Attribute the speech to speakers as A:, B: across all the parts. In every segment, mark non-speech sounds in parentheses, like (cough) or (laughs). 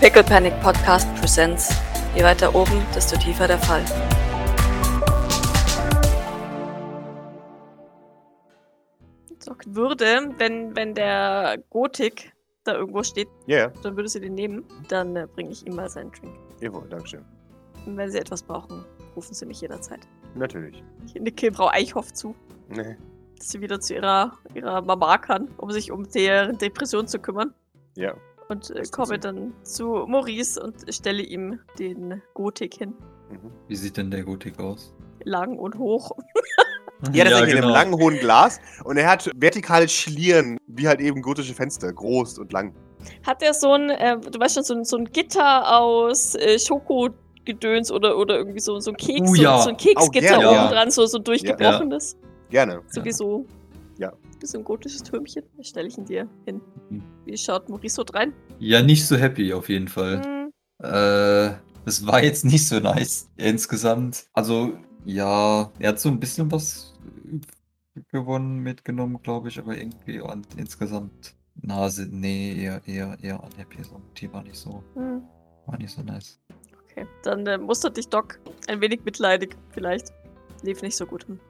A: Pickle Panic Podcast Presents. Je weiter oben, desto tiefer der Fall.
B: würde, wenn, wenn der Gothic da irgendwo steht,
C: Ja,
B: dann würde sie den nehmen. Dann äh, bringe ich ihm mal seinen Drink.
C: jawohl, Dankeschön.
B: Und wenn Sie etwas brauchen, rufen Sie mich jederzeit.
C: Natürlich.
B: Ich nicke Frau Eichhoff zu,
C: Nee.
B: dass sie wieder zu ihrer, ihrer Mama kann, um sich um deren Depression zu kümmern.
C: Ja.
B: Und äh, komme dann zu Maurice und stelle ihm den Gothic hin.
C: Mhm.
D: Wie sieht denn der Gotik aus?
B: Lang und hoch.
C: Ja, das ist in
D: genau.
C: einem langen, hohen Glas und er hat vertikale Schlieren, wie halt eben gotische Fenster, groß und lang.
B: Hat er so ein, äh, du weißt schon, so ein, so ein Gitter aus äh, Schokodöns oder, oder irgendwie so, so ein Keks, so,
D: ja.
B: so ein Keksgitter
C: Oh,
D: gerne,
B: oben
D: ja.
B: dran, so, so durchgebrochenes.
C: Gerne.
B: So wie so,
C: Ja.
B: Wie so ein gotisches Türmchen. Das stelle ich ihn dir hin.
D: Mhm.
B: Wie schaut Maurice so rein?
D: Ja, nicht so happy auf jeden Fall.
B: Hm,
D: Äh, das war jetzt nicht so nice insgesamt. Also, ja, er hat so ein bisschen was gewonnen, mitgenommen, glaube ich, aber irgendwie und insgesamt Nase, nee, eher, eher, eher unhappy. So, die war nicht so,
B: hm.
D: war nicht so nice.
B: Okay, dann äh, mustert dich Doc ein wenig mitleidig, vielleicht. Lief nicht so gut. Hm.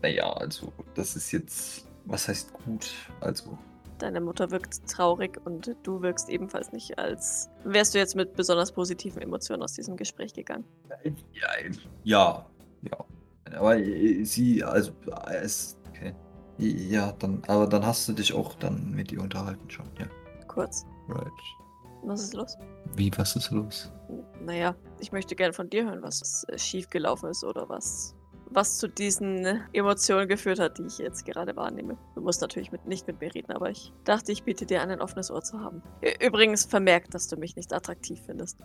D: Naja, also, das ist jetzt, was heißt gut? Also,
B: Deine Mutter wirkt traurig und du wirkst ebenfalls nicht, als wärst du jetzt mit besonders positiven Emotionen aus diesem Gespräch gegangen.
D: ja, ja, ja. Aber äh, sie, also, äh, es, okay. Ja, dann, aber dann hast du dich auch dann mit ihr unterhalten schon, ja.
B: Kurz.
D: Right.
B: Was ist los?
D: Wie, was ist los?
B: Naja, ich möchte gerne von dir hören, was äh, schiefgelaufen ist oder was, was zu diesen Emotionen geführt hat, die ich jetzt gerade wahrnehme. Du musst natürlich mit, nicht mit mir reden, aber ich dachte, ich biete dir an, ein offenes Ohr zu haben. Übrigens vermerkt, dass du mich nicht attraktiv findest.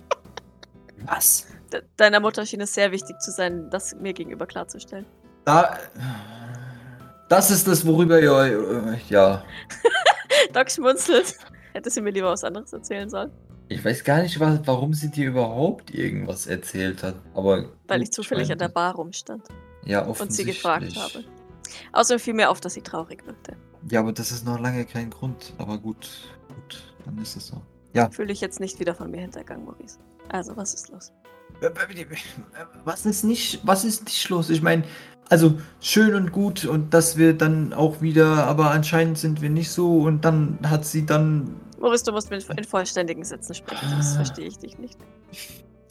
B: (laughs)
D: Was?
B: De deiner Mutter schien es sehr wichtig zu sein, das mir gegenüber klarzustellen.
D: Da. Das ist das, worüber ihr. Ja. (laughs)
B: Doc schmunzelt. Hätte sie mir lieber was anderes erzählen sollen,
D: Ich weiß gar nicht, wa- warum sie dir überhaupt irgendwas erzählt hat. Aber.
B: weil ich zufällig an der Bar rumstand
D: Ja,
B: und sie
D: offensichtlich.
B: gefragt habe. Außerdem fiel mir auf, dass sie traurig wirkte.
D: Ja, aber das ist noch lange kein Grund. Aber gut. Gut, dann ist es so.
B: Fühle ich jetzt nicht wieder von mir hintergangen, Maurice. Also, was ist los?
D: Was ist nicht, was ist nicht los? Ich meine, also schön und gut und dass wir dann auch wieder, aber anscheinend sind wir nicht so und dann hat sie dann.
B: Maurice, du musst mit in vollständigen Sätzen sprechen, sonst
D: Ah.
B: verstehe ich dich nicht.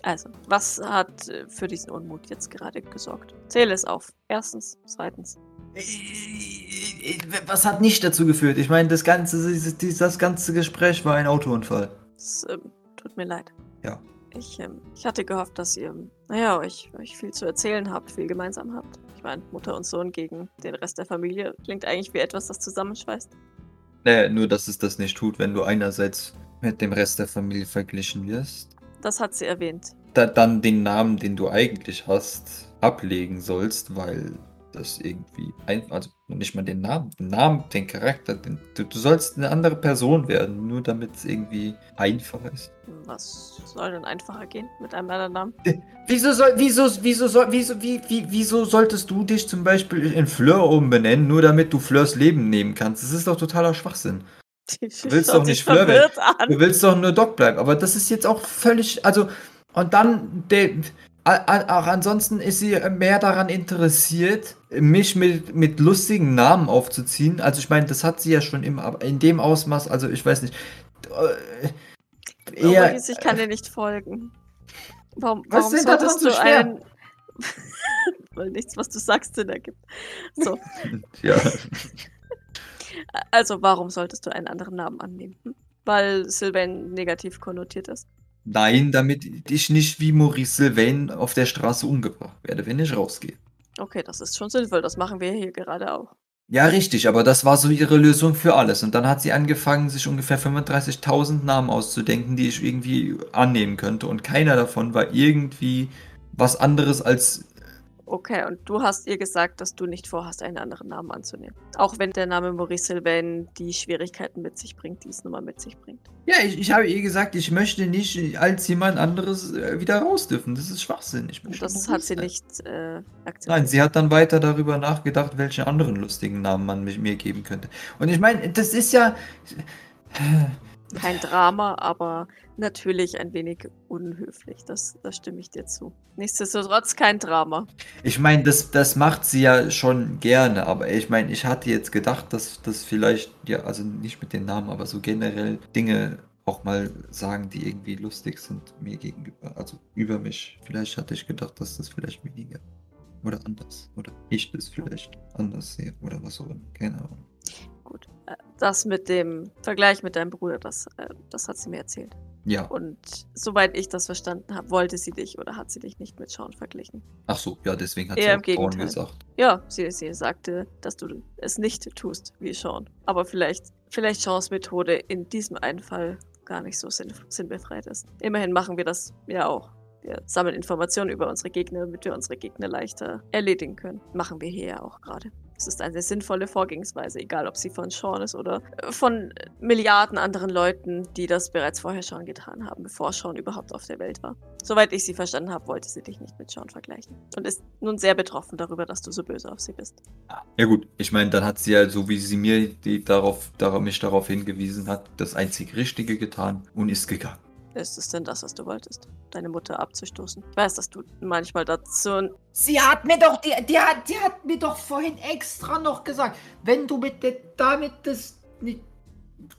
B: Also, was hat äh, für diesen Unmut jetzt gerade gesorgt? Zähle es auf. Erstens, zweitens.
D: Was hat nicht dazu geführt? Ich meine, das ganze, das ganze Gespräch war ein Autounfall.
B: Es ähm, tut mir leid.
D: Ja.
B: Ich, ähm, ich hatte gehofft, dass ihr, naja, euch, euch viel zu erzählen habt, viel gemeinsam habt. Ich meine, Mutter und Sohn gegen den Rest der Familie klingt eigentlich wie etwas, das zusammenschweißt.
D: Naja, nur dass es das nicht tut, wenn du einerseits mit dem Rest der Familie verglichen wirst,
B: Das hat sie erwähnt.
D: da, dann den Namen, den du eigentlich hast, ablegen sollst, weil das irgendwie ein, also nicht mal den Namen, den Namen, den Charakter, den, du, du sollst eine andere Person werden, nur damit es irgendwie einfacher ist.
B: Was soll denn einfacher gehen mit einem anderen Namen? (laughs)
D: Wieso soll, wieso, wieso soll, wieso, wie, wie, wieso solltest du dich zum Beispiel in Fleur umbenennen, nur damit du Fleurs Leben nehmen kannst? Das ist doch totaler Schwachsinn.
B: Die
D: willst doch nicht Fleur werden. Du willst doch nur Doc bleiben, aber das ist jetzt auch völlig, also, und dann, der, auch ansonsten ist sie mehr daran interessiert, mich mit, mit lustigen Namen aufzuziehen. Also ich meine, das hat sie ja schon immer, aber in dem Ausmaß, also ich weiß nicht. Äh,
B: Oh,
D: eher,
B: Maurice, ich kann dir nicht folgen. Warum,
D: Was
B: warum
D: denn
B: solltest
D: so
B: du
D: schwer?
B: einen... (laughs) Weil nichts, was du sagst, Sinn ergibt. So, (laughs)
D: ja.
B: also warum solltest du einen anderen Namen annehmen? Hm? Weil Sylvain negativ konnotiert ist.
D: Nein, damit ich nicht wie Maurice Sylvain auf der Straße umgebracht werde, wenn ich rausgehe.
B: Okay, das ist schon sinnvoll. Das machen wir hier gerade auch.
D: Ja, richtig, aber das war so ihre Lösung für alles. Und dann hat sie angefangen, sich ungefähr 35.000 Namen auszudenken, die ich irgendwie annehmen könnte. Und keiner davon war irgendwie was anderes als.
B: Okay, und du hast ihr gesagt, dass du nicht vorhast, einen anderen Namen anzunehmen. Auch wenn der Name Maurice Sylvain die Schwierigkeiten mit sich bringt, die es nun mal mit sich bringt.
D: Ja, ich, ich habe ihr gesagt, ich möchte nicht als jemand anderes äh, wieder raus dürfen. Das ist Schwachsinn. Ich möchte
B: Das hat sie
D: sein.
B: nicht äh, akzeptiert.
D: Nein, sie hat dann weiter darüber nachgedacht, welche anderen lustigen Namen man mir geben könnte. Und ich meine, das ist ja.
B: Kein Drama, aber natürlich ein wenig unhöflich. Das, das stimme ich dir zu. Nichtsdestotrotz kein Drama.
D: Ich meine, das, das macht sie ja schon gerne, aber ich meine, ich hatte jetzt gedacht, dass das vielleicht, ja, also nicht mit den Namen, aber so generell Dinge auch mal sagen, die irgendwie lustig sind mir gegenüber, also über mich. Vielleicht hatte ich gedacht, dass das vielleicht weniger oder anders oder ich das vielleicht anders sehe oder was auch immer. Keine Ahnung.
B: Gut. Äh, Das mit dem Vergleich mit deinem Bruder, das, äh, das hat sie mir erzählt.
D: Ja,
B: Und soweit ich das verstanden habe, wollte sie dich oder hat sie dich nicht mit Sean verglichen.
D: ach so, ja, deswegen hat
B: Eher
D: sie Braun
B: Gegenteil.
D: gesagt.
B: Ja, sie, sie sagte, dass du es nicht tust wie Sean. Aber vielleicht, vielleicht Seans Methode in diesem einen Fall gar nicht so sinn, sinnbefreit ist. Immerhin machen wir das ja auch. Wir sammeln Informationen über unsere Gegner, damit wir unsere Gegner leichter erledigen können. Machen wir hier ja auch gerade. Es ist eine sinnvolle Vorgehensweise, egal ob sie von Sean ist oder äh, von Milliarden anderen Leuten, die das bereits vorher schon getan haben, bevor Sean überhaupt auf der Welt war. Soweit ich sie verstanden habe, wollte sie dich nicht mit Sean vergleichen. Und ist nun sehr betroffen darüber, dass du so böse auf sie bist.
D: Ja gut, ich meine, dann hat sie ja, so wie sie mir die darauf, darauf, mich darauf hingewiesen hat, das einzig Richtige getan und ist gegangen.
B: Ist es denn das, was du wolltest? Deine Mutter abzustoßen? Ich weiß, dass du manchmal dazu.
E: Sie hat mir doch, die, die, hat, die hat mir doch vorhin extra noch gesagt, wenn du mit der, damit das nicht,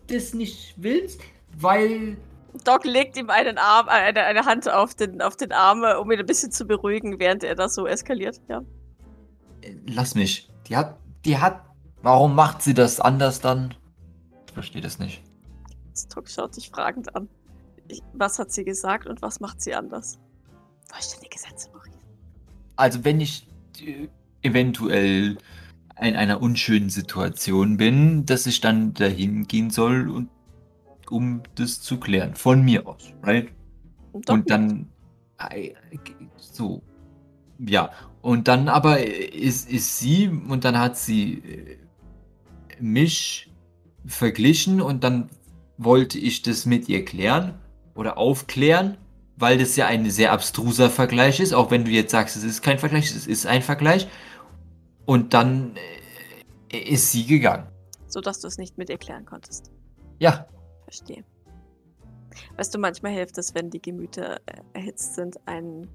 E: das nicht willst, weil
B: Doc legt ihm einen Arm, äh, eine, eine Hand auf den, auf den Arm, äh, um ihn ein bisschen zu beruhigen, während er das so eskaliert. Ja.
D: Äh, Lass mich. Die hat, die hat, warum macht sie das anders dann? Ich verstehe das nicht.
B: Doc schaut dich fragend an. Was hat sie gesagt und was macht sie anders? Vollständige Sätze, Maurice.
D: Also wenn ich äh, eventuell in einer unschönen Situation bin, dass ich dann dahin gehen soll und um das zu klären. Von mir aus, right?
B: Doc
D: Und dann äh, so. Ja. Und dann aber ist, ist sie und dann hat sie äh, mich verglichen und dann wollte ich das mit ihr klären oder aufklären, weil das ja ein sehr abstruser Vergleich ist, auch wenn du jetzt sagst, es ist kein Vergleich, es ist ein Vergleich. Und dann äh, ist sie gegangen.
B: sodass du es nicht mit ihr klären konntest.
D: Ja,
B: Verstehe. Weißt du, manchmal hilft es, wenn die Gemüter äh, erhitzt sind, einen,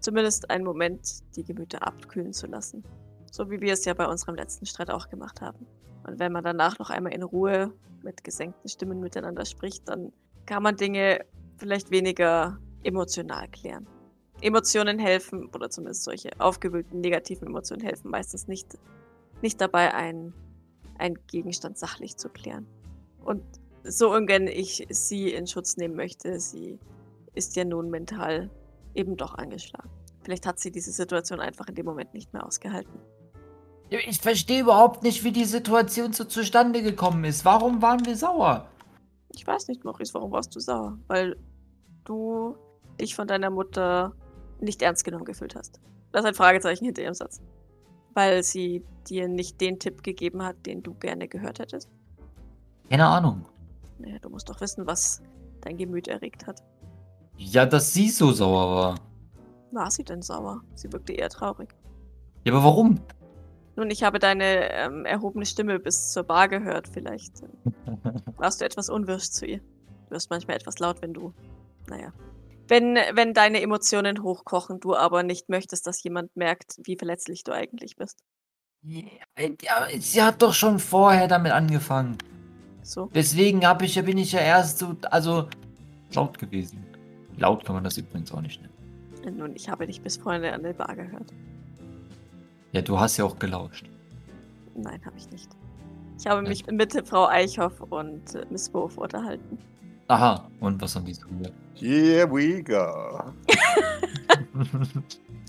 B: zumindest einen Moment die Gemüter abkühlen zu lassen. So wie wir es ja bei unserem letzten Streit auch gemacht haben. Und wenn man danach noch einmal in Ruhe mit gesenkten Stimmen miteinander spricht, dann kann man Dinge vielleicht weniger emotional klären. Emotionen helfen, oder zumindest solche aufgewühlten negativen Emotionen helfen meistens nicht, nicht dabei, einen, einen Gegenstand sachlich zu klären. Und so ungern ich sie in Schutz nehmen möchte, sie ist ja nun mental eben doch angeschlagen. Vielleicht hat sie diese Situation einfach in dem Moment nicht mehr ausgehalten.
E: ich verstehe überhaupt nicht, wie die Situation so zustande gekommen ist. Warum waren wir sauer?
B: Ich weiß nicht, Maurice, warum warst du sauer? Weil du dich von deiner Mutter nicht ernst genommen gefühlt hast. Das ist ein Fragezeichen hinter ihrem Satz. Weil sie dir nicht den Tipp gegeben hat, den du gerne gehört hättest.
D: keine Ahnung.
B: Naja, du musst doch wissen, was dein Gemüt erregt hat.
D: Ja, dass sie so sauer war.
B: War sie denn sauer? Sie wirkte eher traurig.
D: Ja, aber warum?
B: Nun, ich habe deine ähm, erhobene Stimme bis zur Bar gehört. Vielleicht äh, (laughs) warst du etwas unwirsch zu ihr. Du wirst manchmal etwas laut, wenn du. Naja. Wenn, wenn deine Emotionen hochkochen, du aber nicht möchtest, dass jemand merkt, wie verletzlich du eigentlich bist.
E: Ja, sie hat doch schon vorher damit angefangen.
B: So.
E: Deswegen hab ich, bin ich ja erst so, also
D: Laut gewesen. Laut kann man das übrigens auch nicht nennen.
B: Nun, ich habe dich bis vorhin an der Bar gehört.
D: Ja, du hast ja auch gelauscht.
B: Nein, habe ich nicht. Ich habe
D: Ja.
B: mich mit Frau Eichhoff und äh, Miss Wolf unterhalten.
D: Aha, und was haben die so gesagt?
C: Here we go. (laughs)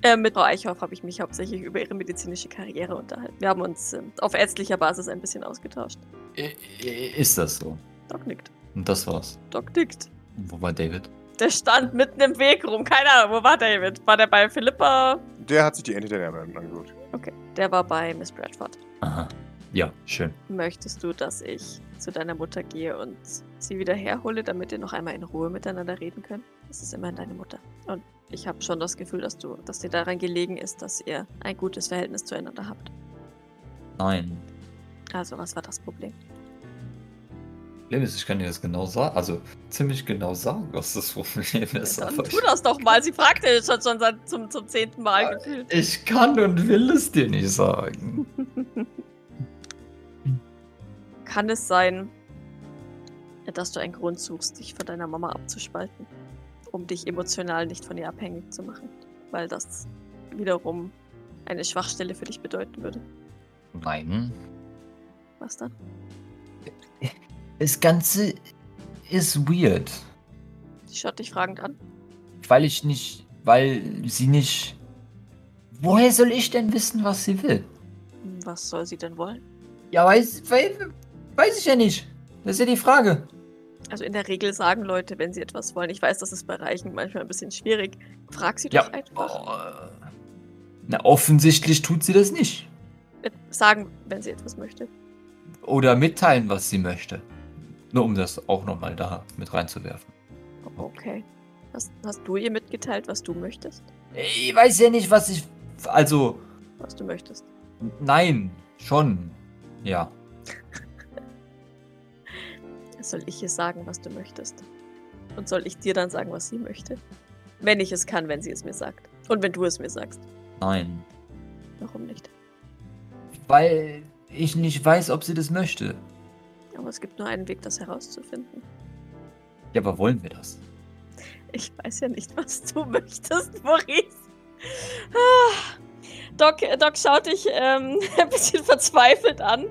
B: Äh, mit Frau Eichhoff habe ich mich hauptsächlich über ihre medizinische Karriere unterhalten. Wir haben uns äh, auf ärztlicher Basis ein bisschen ausgetauscht.
D: Ist das so?
B: Doc nickt.
D: Und das war's.
B: Doc nickt.
D: Und wo war David?
B: Der stand mitten im Weg rum. Keine Ahnung, wo war David? War der bei Philippa?
C: Der hat sich die Ente der Dame angeguckt.
B: Okay. Der war bei Miss Bradford.
D: Aha. Ja, schön.
B: Möchtest du, dass ich zu deiner Mutter gehe und sie wieder herhole, damit ihr noch einmal in Ruhe miteinander reden könnt? Das ist immerhin deine Mutter. Und ich habe schon das Gefühl, dass du, dass dir daran gelegen ist, dass ihr ein gutes Verhältnis zueinander habt.
D: Nein.
B: Also, was war das Problem?
D: Problem ist, ich kann dir das genau sagen, also ziemlich genau sagen, was das Problem ist.
B: Dann
D: aber
B: tu das doch mal. Sie fragte jetzt schon, schon seit zum, zum zehnten Mal
D: ich kann und will es dir nicht sagen. (laughs)
B: Kann es sein, dass du einen Grund suchst, dich von deiner Mama abzuspalten, um dich emotional nicht von ihr abhängig zu machen? Weil das wiederum eine Schwachstelle für dich bedeuten würde.
D: Nein.
B: Was dann?
D: Das Ganze ist weird,
B: Sie schaut dich fragend an.
D: weil ich nicht, weil sie nicht. Woher soll ich denn wissen, was sie will?
B: Was soll sie denn wollen?
D: Ja, weiß, weiß, weiß ich ja nicht. Das ist ja die Frage.
B: Also in der Regel sagen Leute, wenn sie etwas wollen. Ich weiß, das ist bei Reichen manchmal ein bisschen schwierig. Frag sie
D: Ja.
B: doch einfach.
D: Oh, na, offensichtlich tut sie das nicht.
B: Äh, Sagen, wenn sie etwas möchte.
D: Oder mitteilen, was sie möchte. Nur um das auch nochmal da mit reinzuwerfen.
B: Okay. Hast, hast du ihr mitgeteilt, was du möchtest?
D: Ich weiß ja nicht, was ich. Also,
B: Was du möchtest.
D: nein, schon. Ja. (laughs)
B: Soll ich ihr sagen, was du möchtest? Und soll ich dir dann sagen, was sie möchte? Wenn ich es kann, wenn sie es mir sagt. Und wenn du es mir sagst.
D: Nein.
B: Warum nicht?
D: Weil ich nicht weiß, ob sie das möchte.
B: Aber es gibt nur einen Weg, das herauszufinden.
D: Ja, aber wollen wir das?
B: Ich weiß ja nicht, was du (laughs) möchtest, Maurice. Ah. Doc, Doc schaut dich ähm, (laughs) ein bisschen verzweifelt an.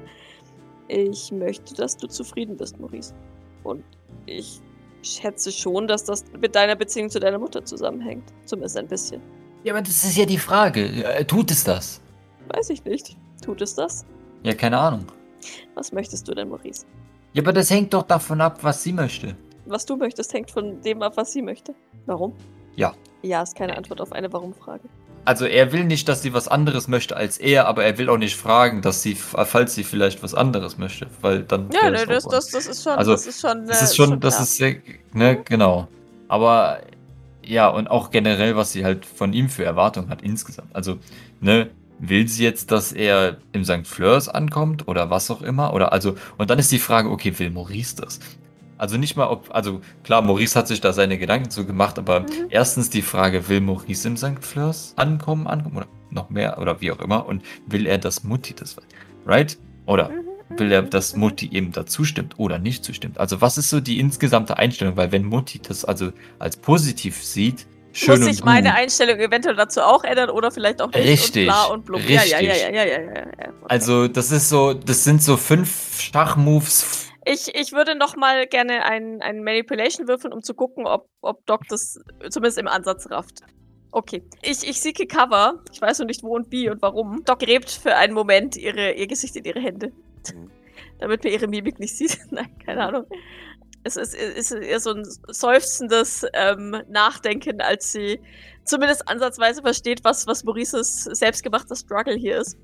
B: Ich möchte, dass du zufrieden bist, Maurice. Und ich schätze schon, dass das mit deiner Beziehung zu deiner Mutter zusammenhängt. Zumindest ein bisschen.
D: Ja, aber das ist ja die Frage. Äh, Tut es das?
B: Weiß ich nicht. Tut es das?
D: Ja, keine Ahnung.
B: Was möchtest du denn, Maurice?
D: Ja, aber das hängt doch davon ab, was sie möchte.
B: Was du möchtest, hängt von dem ab, was sie möchte. Warum?
D: Ja.
B: Ja ist keine Antwort auf eine Warum-Frage.
D: Also er will nicht, dass sie was anderes möchte als er, aber er will auch nicht fragen, dass sie, falls sie vielleicht was anderes möchte, weil dann.
B: Ja, ne, das, das, das ist schon.
D: Also,
B: das ist schon.
D: Das
B: äh,
D: ist schon, das
B: klar.
D: ist sehr, ne, genau. Aber ja, und auch generell, was sie halt von ihm für Erwartungen hat insgesamt. Also, ne, will sie jetzt, dass er im St. Fleurs ankommt oder was auch immer? Oder also, und dann ist die Frage, okay, will Maurice das? Also nicht mal, ob, also klar, Maurice hat sich da seine Gedanken zu gemacht, aber
B: Mhm.
D: erstens die Frage, will Maurice im St. Fleurs ankommen, ankommen oder noch mehr oder wie auch immer und will er, dass Mutti das weiß? Right? Oder
B: Mhm,
D: will er,
B: mhm,
D: dass
B: mhm.
D: Mutti eben dazu stimmt oder nicht zustimmt. Also was ist so die insgesamte Einstellung? Weil wenn Mutti das also als positiv sieht, schön
B: Muss sich meine
D: gut.
B: Einstellung eventuell dazu auch ändern oder vielleicht auch nicht?
D: Richtig,
B: Und und blub. Ja, ja, ja,
D: richtig.
B: ja, ja, ja. Okay.
D: Also das ist so, das sind so fünf Schachmoves.
B: Ich, ich würde noch mal gerne einen, einen Manipulation würfeln, um zu gucken, ob, ob Doc das zumindest im Ansatz rafft. Okay. Ich, ich seeke Cover. Ich weiß noch nicht wo und wie und warum. Doc gräbt für einen Moment ihre, ihr Gesicht in ihre Hände.
C: Mhm. (laughs)
B: Damit man ihre Mimik nicht sieht. (laughs) Nein, keine Ahnung. Es ist, ist eher so ein seufzendes ähm, Nachdenken, als sie zumindest ansatzweise versteht, was, was Maurices selbstgemachter Struggle hier ist.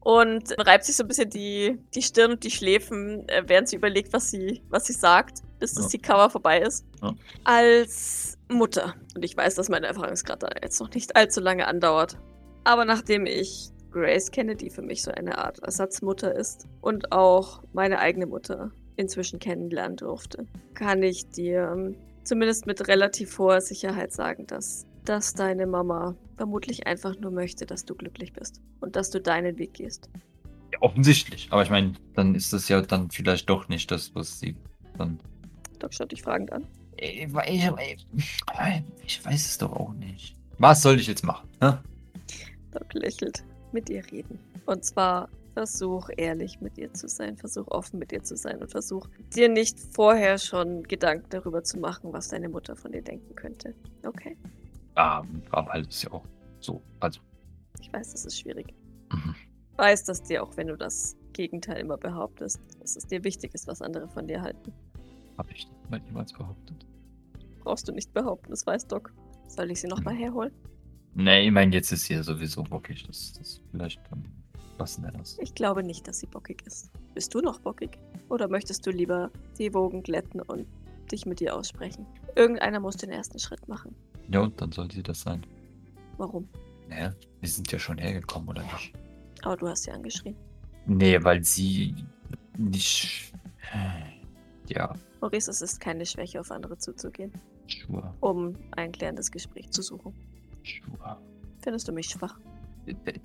B: Und reibt sich so ein bisschen die, die Stirn und die Schläfen, äh, während sie überlegt, was sie, was sie sagt, bis das
D: Ja.
B: die Cover vorbei ist.
D: Ja.
B: Als Mutter. Und ich weiß, dass mein Erfahrungsgrad da jetzt noch nicht allzu lange andauert. Aber nachdem ich Grace kenne, die für mich so eine Art Ersatzmutter ist und auch meine eigene Mutter inzwischen kennenlernen durfte, kann ich dir ähm, zumindest mit relativ hoher Sicherheit sagen, dass, dass deine Mama vermutlich einfach nur möchte, dass du glücklich bist und dass du deinen Weg gehst.
D: Ja, offensichtlich. Aber ich meine, dann ist das ja dann vielleicht doch nicht das, was sie dann.
B: Doc schaut dich fragend an.
D: Ich, ich, ich weiß es doch auch nicht. Was soll ich jetzt machen? Ne?
B: Doc lächelt. Mit ihr reden. Und zwar versuch ehrlich mit ihr zu sein, versuch offen mit ihr zu sein und versuch dir nicht vorher schon Gedanken darüber zu machen, was deine Mutter von dir denken könnte. Okay?
D: Ja, aber halt ist ja auch so. Also,
B: Ich weiß, das ist schwierig.
D: mhm.
B: Ich weiß, dass dir, auch wenn du das Gegenteil immer behauptest, dass es dir wichtig ist, was andere von dir halten.
D: habe ich mal jemals behauptet.
B: Brauchst du nicht behaupten, das weiß Doc. Soll ich sie nochmal herholen?
D: Nee, ich meine, jetzt ist hier sowieso bockig. Das, das vielleicht ähm, lassen wir das.
B: Ich glaube nicht, dass sie bockig ist. Bist du noch bockig? Oder möchtest du lieber die Wogen glätten und dich mit ihr aussprechen? Irgendeiner muss den ersten Schritt machen.
D: Ja, und dann soll sie das sein.
B: Warum?
D: Naja, wir sind ja schon hergekommen, oder nicht?
B: Aber du hast sie angeschrien.
D: Nee, weil sie nicht. Ja,
B: Maurice, es ist keine Schwäche, auf andere zuzugehen,
D: sure,
B: um ein klärendes Gespräch zu suchen.
D: sure.
B: Findest du mich schwach?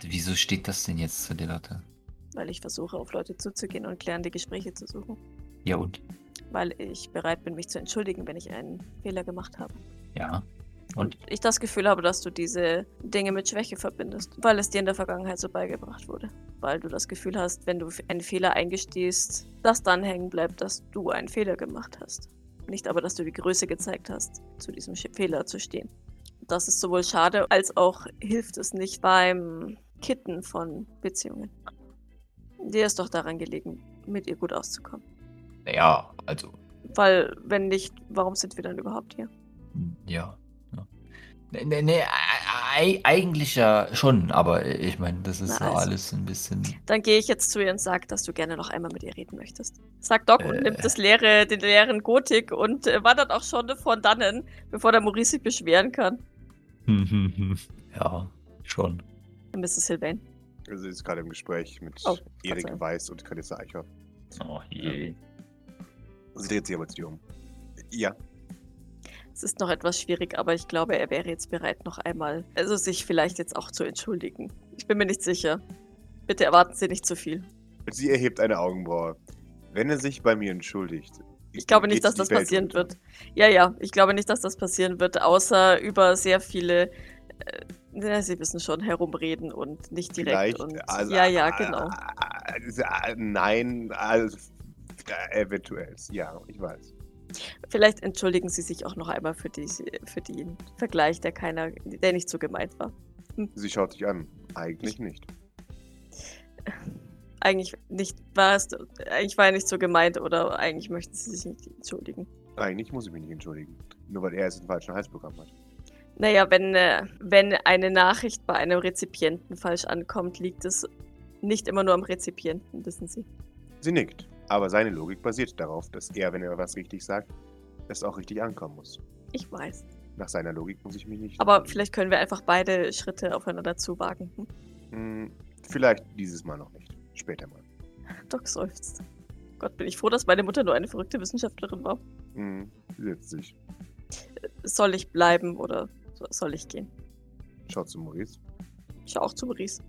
D: Wieso steht das denn jetzt zu der Latte?
B: Weil ich versuche, auf Leute zuzugehen und klärende Gespräche zu suchen.
D: Ja und?
B: Weil ich bereit bin, mich zu entschuldigen, wenn ich einen Fehler gemacht habe.
D: Ja.
B: Und
D: Und?
B: ich das Gefühl habe, dass du diese Dinge mit Schwäche verbindest, weil es dir in der Vergangenheit so beigebracht wurde. Weil du das Gefühl hast, wenn du einen Fehler eingestehst, dass dann hängen bleibt, dass du einen Fehler gemacht hast. Nicht aber, dass du die Größe gezeigt hast, zu diesem Fehler zu stehen. Das ist sowohl schade, als auch hilft es nicht beim Kitten von Beziehungen. Dir ist doch daran gelegen, mit ihr gut auszukommen.
D: Naja, also,
B: Weil, wenn nicht, warum sind wir dann überhaupt hier?
D: ja. ja. Nee, nee, nee, ei- ei- eigentlich ja schon, aber ich meine, das ist
B: Na
D: ja
B: also.
D: alles ein bisschen.
B: Dann gehe ich jetzt zu ihr und sage, dass du gerne noch einmal mit ihr reden möchtest. Sagt Doc und
D: Äh.
B: nimmt das leere, den leeren Gotik und äh, wandert auch schon von dannen, bevor der Maurice sich beschweren kann. (laughs)
D: ja, schon.
B: Mrs. Sylvain.
C: Also sie ist gerade im Gespräch mit
B: Oh,
C: Erik. Weiß und Carissa Eicher.
D: Oh je.
C: Sie dreht sich aber zu dir um. Ja,
B: Es ist noch etwas schwierig, aber ich glaube, er wäre jetzt bereit, noch einmal, also sich vielleicht jetzt auch zu entschuldigen. Ich bin mir nicht sicher. Bitte erwarten Sie nicht zu viel.
C: sie erhebt eine Augenbraue. Wenn er sich bei mir entschuldigt.
B: Ich glaube nicht, dass das
C: Welt
B: passieren
C: unter.
B: wird. Ja, ja, ich glaube nicht, dass das passieren wird, außer über sehr viele, äh, Sie wissen schon, herumreden und nicht direkt.
C: Vielleicht.
B: Und,
C: also,
B: ja, ja,
C: äh,
B: genau.
C: äh, äh, Nein, also eventuell. Ja, ich weiß.
B: Vielleicht entschuldigen Sie sich auch noch einmal für, die, für den Vergleich, der keiner, der nicht so gemeint war.
C: Sie schaut dich an. Eigentlich nicht. (laughs)
B: Eigentlich nicht, war es, eigentlich war er nicht so gemeint oder eigentlich möchten Sie sich nicht entschuldigen.
C: Eigentlich muss ich mich nicht entschuldigen. Nur weil er jetzt den falschen Hals bekommen hat.
B: Naja, wenn, äh, wenn eine Nachricht bei einem Rezipienten falsch ankommt, liegt es nicht immer nur am Rezipienten, wissen Sie.
C: Sie nickt. Aber seine Logik basiert darauf, dass er, wenn er was richtig sagt, es auch richtig ankommen muss.
B: Ich weiß.
C: Nach seiner Logik muss ich mich nicht.
B: Aber vielleicht können wir einfach beide Schritte aufeinander zuwagen. Hm?
C: Hm, vielleicht dieses Mal noch nicht. Später mal. (laughs)
B: Doc seufzt. Gott, bin ich froh, dass meine Mutter nur eine verrückte Wissenschaftlerin war.
C: Hm, sie setzt sich.
B: Soll ich bleiben oder so- soll ich gehen?
C: Schaut zu Maurice.
B: Schau auch zu Maurice.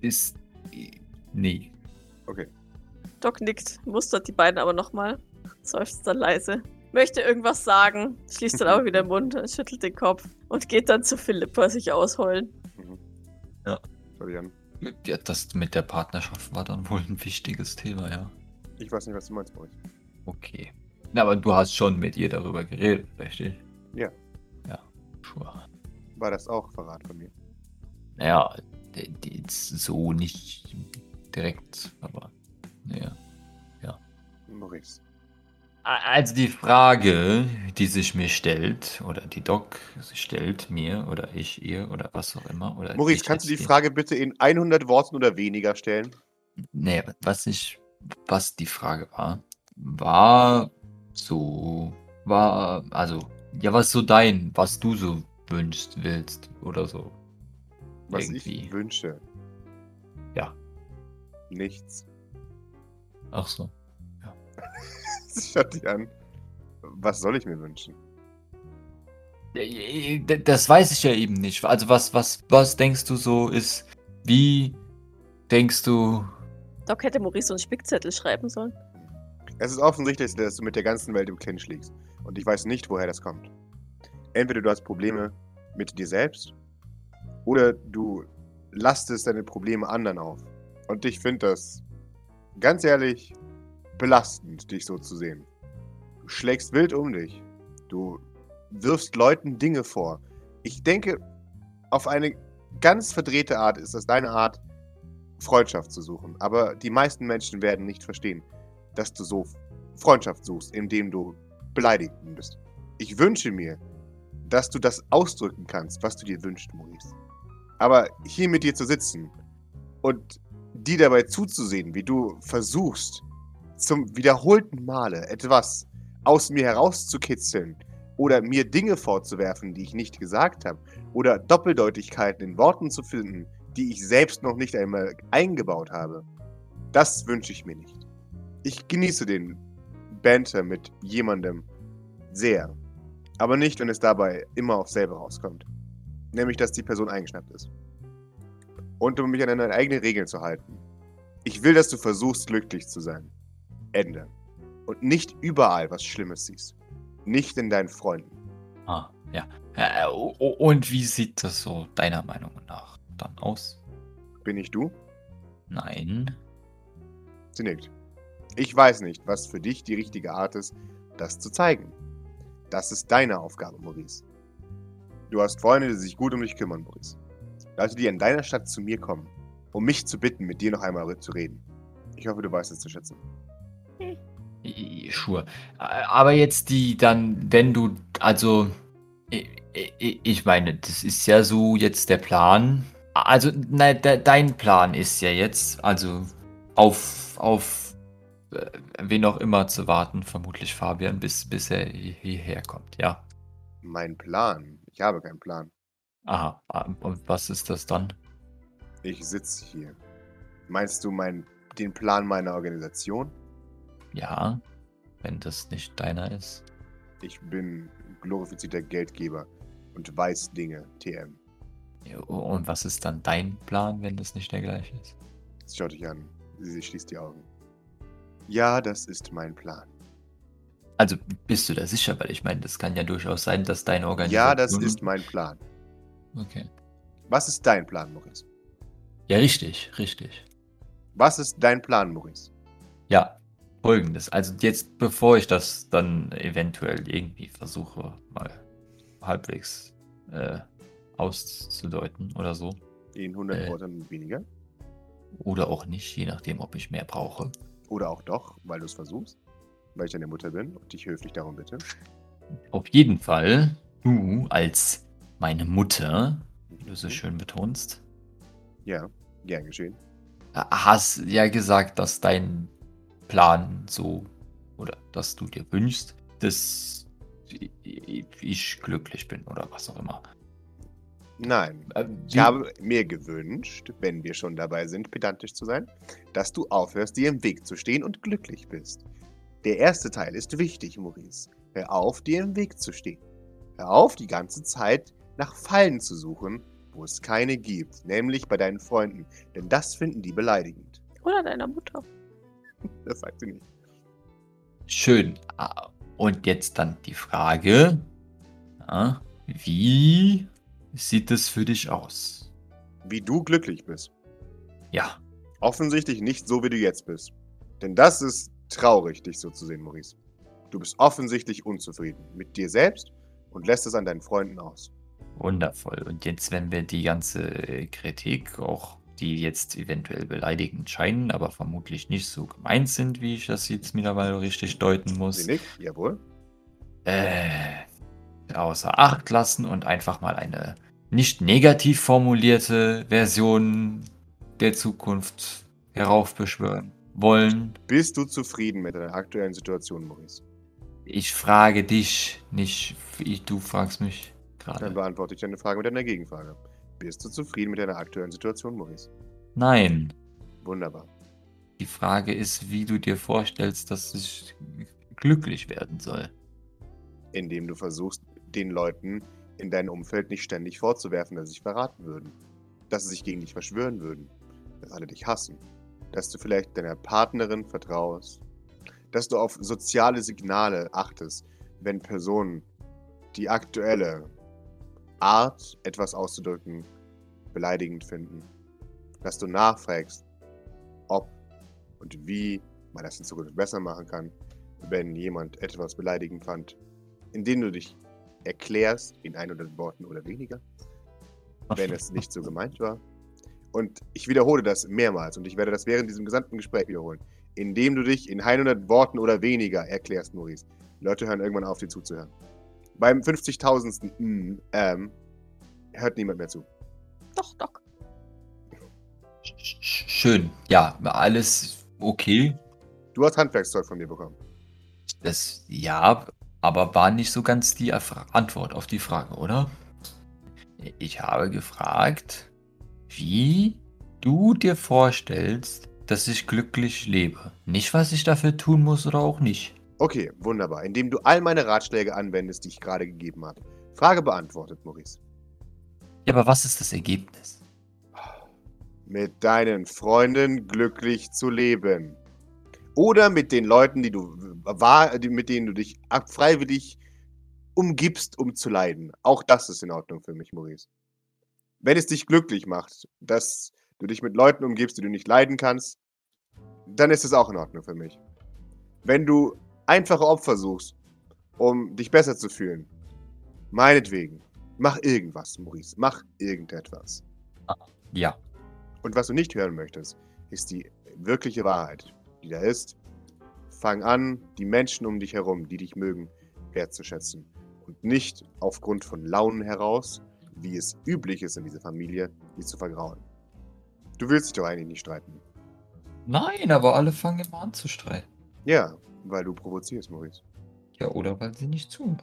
D: Ist. Nee.
C: Okay.
B: Doc nickt, mustert die beiden aber nochmal, seufzt dann leise. Möchte irgendwas sagen, schließt dann aber (laughs) wieder den Mund, schüttelt den Kopf und geht dann zu Philippa sich ausheulen.
C: Mhm.
D: Ja.
C: Schau dich an.
D: Ja, das mit der Partnerschaft war dann wohl ein wichtiges Thema, ja.
C: Ich weiß nicht, was du meinst, Maurice.
D: Okay. Na, aber du hast schon mit ihr darüber geredet, richtig?
C: Ja.
D: Ja, sure.
C: War das auch Verrat von mir?
D: Naja, so nicht direkt, aber. Naja.
C: Maurice.
D: Also die Frage, die sich mir stellt, oder die Doc stellt mir, oder ich ihr, oder was auch immer. Oder
C: Maurice,
D: ich
C: kannst du die Frage bitte in 100 Worten oder weniger stellen?
D: Nee, was ich, was die Frage war, war so, war, also, ja, was so dein, was du so wünschst, willst, oder so.
C: Was
D: Irgendwie.
C: ich wünsche.
D: Ja.
C: Nichts.
D: Ach so.
C: Sie (laughs) schaut dich an. Was soll ich mir wünschen?
D: Das weiß ich ja eben nicht. Also was, was, was denkst du so ist, wie denkst du,
B: Doc hätte Maurice so einen Spickzettel schreiben sollen.
C: Es ist offensichtlich, dass du mit der ganzen Welt im Clinch liegst. Und ich weiß nicht, woher das kommt. Entweder du hast Probleme mit dir selbst oder du lastest deine Probleme anderen auf. Und ich finde das, ganz ehrlich, belastend, dich so zu sehen. Du schlägst wild um dich. Du wirfst Leuten Dinge vor. Ich denke, auf eine ganz verdrehte Art ist das deine Art, Freundschaft zu suchen. Aber die meisten Menschen werden nicht verstehen, dass du so Freundschaft suchst, indem du beleidigt bist. Ich wünsche mir, dass du das ausdrücken kannst, was du dir wünschst, Maurice. Aber hier mit dir zu sitzen und dir dabei zuzusehen, wie du versuchst, zum wiederholten Male etwas aus mir herauszukitzeln oder mir Dinge vorzuwerfen, die ich nicht gesagt habe, oder Doppeldeutigkeiten in Worten zu finden, die ich selbst noch nicht einmal eingebaut habe, das wünsche ich mir nicht. Ich genieße den Banter mit jemandem sehr. Aber nicht, wenn es dabei immer aufs selbe rauskommt. Nämlich, dass die Person eingeschnappt ist. Und um mich an deine eigenen Regeln zu halten. Ich will, dass du versuchst, glücklich zu sein. Ende. Und nicht überall was Schlimmes siehst. Nicht in deinen Freunden.
D: Ah, ja. Äh, o- o- und wie sieht das so deiner Meinung nach dann aus?
C: Bin ich du?
D: Nein.
C: Sie nickt. Ich weiß nicht, was für dich die richtige Art ist, das zu zeigen. Das ist deine Aufgabe, Maurice. Du hast Freunde, die sich gut um dich kümmern, Maurice. Leute, die in deiner Stadt zu mir kommen, um mich zu bitten, mit dir noch einmal zu reden. Ich hoffe, du weißt es zu schätzen.
D: Sure. Aber jetzt die dann, wenn du, also, ich meine, das ist ja so jetzt der Plan. Also, nein, de, dein Plan ist ja jetzt, also auf, auf äh, wen auch immer zu warten, vermutlich Fabian, bis, bis er hi- hierher kommt, ja.
C: Mein Plan? Ich habe keinen Plan.
D: Aha, ah, und was ist das dann?
C: Ich sitze hier. Meinst du mein, den Plan meiner Organisation?
D: Ja, wenn das nicht deiner ist.
C: Ich bin glorifizierter Geldgeber und weiß Dinge, TM.
D: Und was ist dann dein Plan, wenn das nicht der gleiche ist?
C: Sie schaut dich an. Sie schließt die Augen. Ja, das ist mein Plan.
D: Also bist du da sicher? Weil ich meine, das kann ja durchaus sein, dass deine Organisation.
C: Ja, das ist mein Plan.
D: Okay.
C: Was ist dein Plan, Maurice?
D: Ja, richtig, richtig.
C: Was ist dein Plan, Maurice?
D: Ja, folgendes. Also jetzt, bevor ich das dann eventuell irgendwie versuche, mal halbwegs äh, auszudeuten oder so.
C: In 100
D: Äh.
C: Worten weniger?
D: Oder auch nicht, je nachdem, ob ich mehr brauche.
C: Oder auch doch, weil du es versuchst? Weil ich deine Mutter bin und dich höflich darum bitte?
D: Auf jeden Fall, du als meine Mutter, wie du so
C: Mhm.
D: schön betonst,
C: Ja, gern geschehen.
D: hast ja gesagt, dass dein Plan so oder dass du dir wünschst, dass ich glücklich bin oder was auch immer.
C: Nein,
D: Äh,
C: ich habe mir gewünscht, wenn wir schon dabei sind, pedantisch zu sein, dass du aufhörst, dir im Weg zu stehen und glücklich bist. Der erste Teil ist wichtig, Maurice. Hör auf, dir im Weg zu stehen. Hör auf, die ganze Zeit nach Fallen zu suchen, wo es keine gibt, nämlich bei deinen Freunden, denn das finden die beleidigend.
B: Oder deiner Mutter. (laughs)
C: Das sagt sie nicht.
D: Schön. Ah, Und jetzt dann die Frage, ja, wie sieht es für dich aus?
C: Wie du glücklich bist.
D: Ja,
C: Offensichtlich nicht so, wie du jetzt bist. Denn das ist traurig, dich so zu sehen, Maurice. Du bist offensichtlich unzufrieden mit dir selbst und lässt es an deinen Freunden aus.
D: wundervoll. Und jetzt, wenn wir die ganze Kritik, auch die jetzt eventuell beleidigend scheinen, aber vermutlich nicht so gemeint sind, wie ich das jetzt mittlerweile richtig deuten muss,
C: Sie nickt? Jawohl.
D: äh, außer Acht lassen und einfach mal eine nicht negativ formulierte Version der Zukunft heraufbeschwören wollen.
C: Bist du zufrieden mit deiner aktuellen Situation, Maurice?
D: Ich frage dich, nicht ich, du fragst mich
C: Dann
D: gerade.
C: beantworte ich deine Frage mit einer Gegenfrage. Bist du zufrieden mit deiner aktuellen Situation, Maurice?
D: Nein.
C: Wunderbar.
D: Die Frage ist, wie du dir vorstellst, dass ich glücklich werden soll.
C: Indem du versuchst, den Leuten in deinem Umfeld nicht ständig vorzuwerfen, dass sie sich verraten würden. Dass sie sich gegen dich verschwören würden. Dass alle dich hassen. Dass du vielleicht deiner Partnerin vertraust. Dass du auf soziale Signale achtest, wenn Personen die aktuelle Art, etwas auszudrücken, beleidigend finden. Dass du nachfragst, ob und wie man das in Zukunft besser machen kann, wenn jemand etwas beleidigend fand, indem du dich erklärst in 100 Worten oder weniger, wenn es nicht so gemeint war. Und ich wiederhole das mehrmals und ich werde das während diesem gesamten Gespräch wiederholen. Indem du dich in 100 Worten oder weniger erklärst, Maurice. Leute hören irgendwann auf, dir zuzuhören. Beim 50.000. Mm, ähm, hört niemand mehr zu.
B: Doch, Doc.
D: Sch- sch- Schön. Ja, alles okay.
C: Du hast Handwerkszeug von mir bekommen.
D: Das ja, aber war nicht so ganz die Erfra- Antwort auf die Frage, oder? Ich habe gefragt, wie du dir vorstellst, dass ich glücklich lebe. Nicht, was ich dafür tun muss oder auch nicht.
C: Okay, wunderbar. Indem du all meine Ratschläge anwendest, die ich gerade gegeben habe. Frage beantwortet, Maurice.
D: Ja, aber was ist das Ergebnis?
C: Mit deinen Freunden glücklich zu leben. Oder mit den Leuten, die du die- mit denen du dich freiwillig umgibst, um zu leiden. Auch das ist in Ordnung für mich, Maurice. Wenn es dich glücklich macht, dass du dich mit Leuten umgibst, die du nicht leiden kannst, dann ist es auch in Ordnung für mich. Wenn du einfache Opfer suchst, um dich besser zu fühlen, meinetwegen, mach irgendwas, Maurice. Mach irgendetwas.
D: Ja.
C: Und was du nicht hören möchtest, ist die wirkliche Wahrheit, die da ist. Fang an, die Menschen um dich herum, die dich mögen, wertzuschätzen. Und nicht aufgrund von Launen heraus, wie es üblich ist in dieser Familie, die zu vergrauen. Du willst dich doch eigentlich nicht streiten.
D: Nein, aber alle fangen immer an zu streiten.
C: Ja, weil du provozierst, Maurice.
D: Ja, oder weil sie nicht zuhören.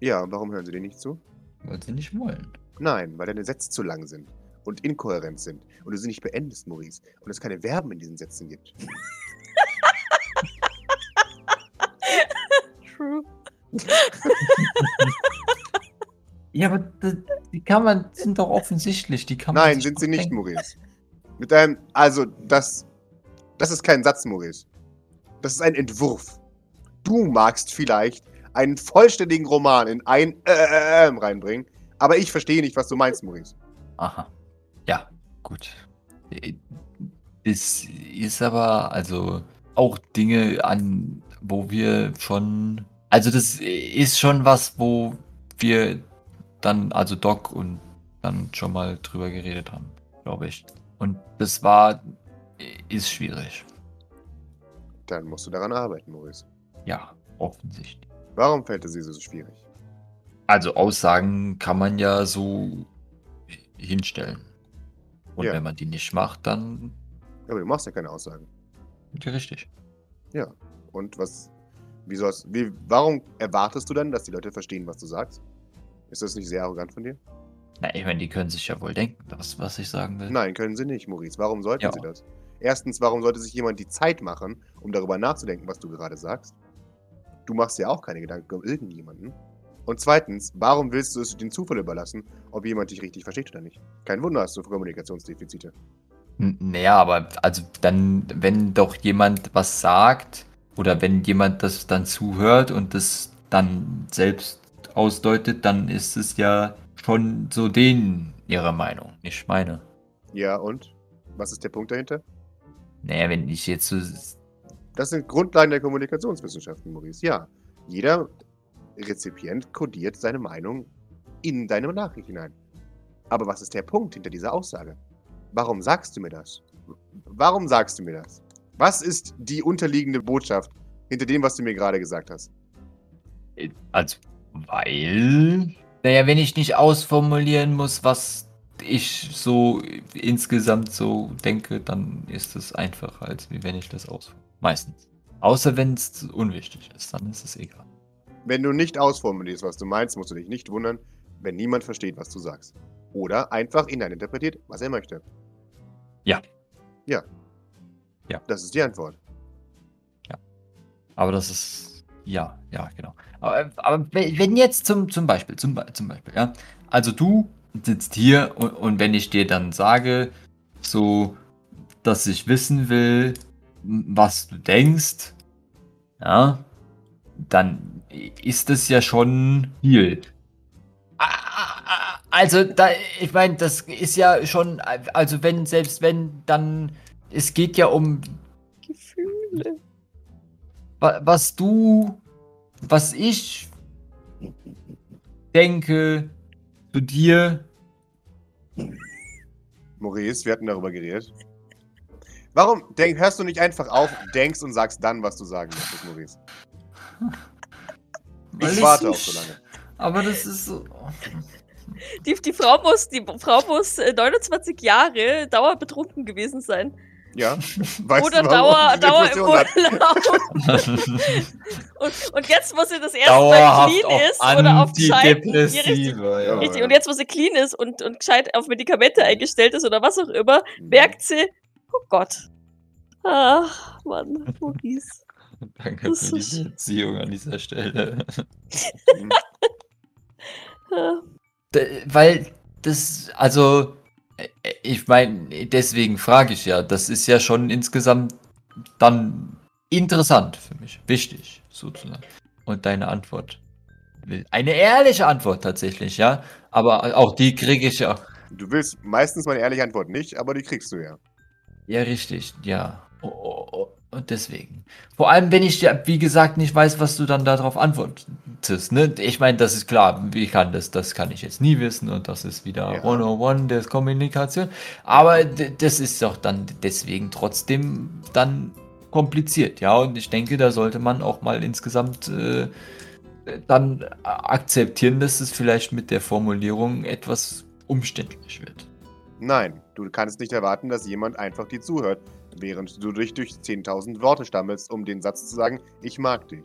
C: Ja, und warum hören sie dir nicht zu?
D: Weil sie nicht wollen.
C: Nein, weil deine Sätze zu lang sind und inkohärent sind und du sie nicht beendest, Maurice. Und es keine Verben in diesen Sätzen gibt. (laughs)
B: True. (laughs)
D: Ja, aber das, die kann man, sind doch offensichtlich. Die kann man
C: Nein, sind sie nicht. Maurice. Mit deinem, also, das, das ist kein Satz, Maurice. Das ist ein Entwurf. Du magst vielleicht einen vollständigen Roman in ein äh, äh, äh, reinbringen, aber ich verstehe nicht, was du meinst, Maurice.
D: Aha. Ja, gut. Äh, Es ist aber also auch Dinge an, wo wir schon. Also das ist schon was, wo wir dann, also Doc und dann schon mal drüber geredet haben, glaube ich. Und das war, ist schwierig.
C: Dann musst du daran arbeiten, Maurice.
D: Ja, offensichtlich.
C: Warum fällt es dir so schwierig?
D: Also Aussagen kann man ja so hinstellen. Und
C: Ja.
D: wenn man die nicht macht, dann
C: Aber du machst ja keine Aussagen.
D: ja, richtig.
C: Und was, wieso hast, wie, warum erwartest du dann, dass die Leute verstehen, was du sagst? Ist das nicht sehr arrogant von dir?
D: Na, ich meine, die können sich ja wohl denken, das, was ich sagen will.
C: Nein, können sie nicht, Maurice. Warum sollten
D: Ja.
C: sie das? Erstens, warum sollte sich jemand die Zeit machen, um darüber nachzudenken, was du gerade sagst? Du machst ja auch keine Gedanken um irgendjemanden. Und zweitens, warum willst du es den Zufall überlassen, ob jemand dich richtig versteht oder nicht? Kein Wunder, hast du Kommunikationsdefizite.
D: N- Naja, aber also dann, wenn doch jemand was sagt oder wenn jemand das dann zuhört und das dann selbst ausdeutet, dann ist es ja schon so denen ihre Meinung, nicht meine.
C: Ja, und? Was ist der Punkt dahinter?
D: Naja, wenn ich jetzt so.
C: Das sind Grundlagen der Kommunikationswissenschaften, Maurice. Ja, jeder Rezipient kodiert seine Meinung in deine Nachricht hinein. Aber was ist der Punkt hinter dieser Aussage? Warum sagst du mir das? Warum sagst du mir das? Was ist die unterliegende Botschaft hinter dem, was du mir gerade gesagt hast?
D: Also, weil. Naja, wenn ich nicht ausformulieren muss, was ich so insgesamt so denke, dann ist es einfacher, als wenn ich das ausformuliere. Meistens. Außer wenn es unwichtig ist, dann ist es egal.
C: Wenn du nicht ausformulierst, was du meinst, musst du dich nicht wundern, wenn niemand versteht, was du sagst. Oder einfach hineininterpretiert, was er möchte.
D: Ja.
C: Ja.
D: Ja.
C: Das ist die Antwort.
D: Aber das ist. Ja, ja, genau. Aber, aber wenn jetzt zum, zum Beispiel, zum, zum Beispiel, ja. Also du sitzt hier und, und wenn ich dir dann sage, so, dass ich wissen will, was du denkst, ja, dann ist es ja schon viel. Also, da, ich meine, das ist ja schon, also wenn, selbst wenn, dann, es geht ja um
B: Gefühle.
D: wa- was du, was ich denke zu dir.
C: Maurice, wir hatten darüber geredet. Warum denk, hörst du nicht einfach auf, denkst und sagst dann, was du sagen möchtest, Maurice?
D: Weil
C: Ich warte auch so lange.
D: Aber das ist so.
B: Die, die, Frau muss, die Frau muss äh, 29 Jahre dauerbetrunken gewesen sein.
C: Ja. (laughs) Weißt
B: Oder
C: du,
B: Dauer, Dauer im? Urlaub. (laughs) Und, und jetzt, wo sie das erste Mal clean
D: auf
B: ist oder auf. Ja, richtig.
D: Ja,
B: Richtig. Und jetzt, wo sie clean ist und, und gescheit auf Medikamente eingestellt ist oder was auch immer,
C: Mhm.
B: merkt sie, oh Gott, Ach, Mann, Maurice. (laughs)
D: Danke
B: Das
D: für diese Beziehung an dieser Stelle.
B: Ja.
D: D- Weil das, also, ich meine, deswegen frage ich ja, das ist ja schon insgesamt dann interessant für mich, wichtig sozusagen. Und deine Antwort, eine ehrliche Antwort tatsächlich, ja, aber auch die kriege ich ja.
C: Du willst meistens meine ehrliche Antwort nicht, aber die kriegst du ja.
D: Ja, richtig, ja. Oh. Und deswegen. Vor allem, wenn ich ja, wie gesagt, nicht weiß, was du dann darauf antwortest. Ne? Ich meine, das ist klar, wie kann das, das kann ich jetzt nie wissen und das ist wieder
C: Ja.
D: 101 der Kommunikation. Aber das ist doch dann deswegen trotzdem dann kompliziert, ja. Und ich denke, da sollte man auch mal insgesamt äh, dann akzeptieren, dass es vielleicht mit der Formulierung etwas umständlich wird.
C: Nein, du kannst nicht erwarten, dass jemand einfach dir zuhört, während du dich durch 10.000 Worte stammelst, um den Satz zu sagen, ich mag dich.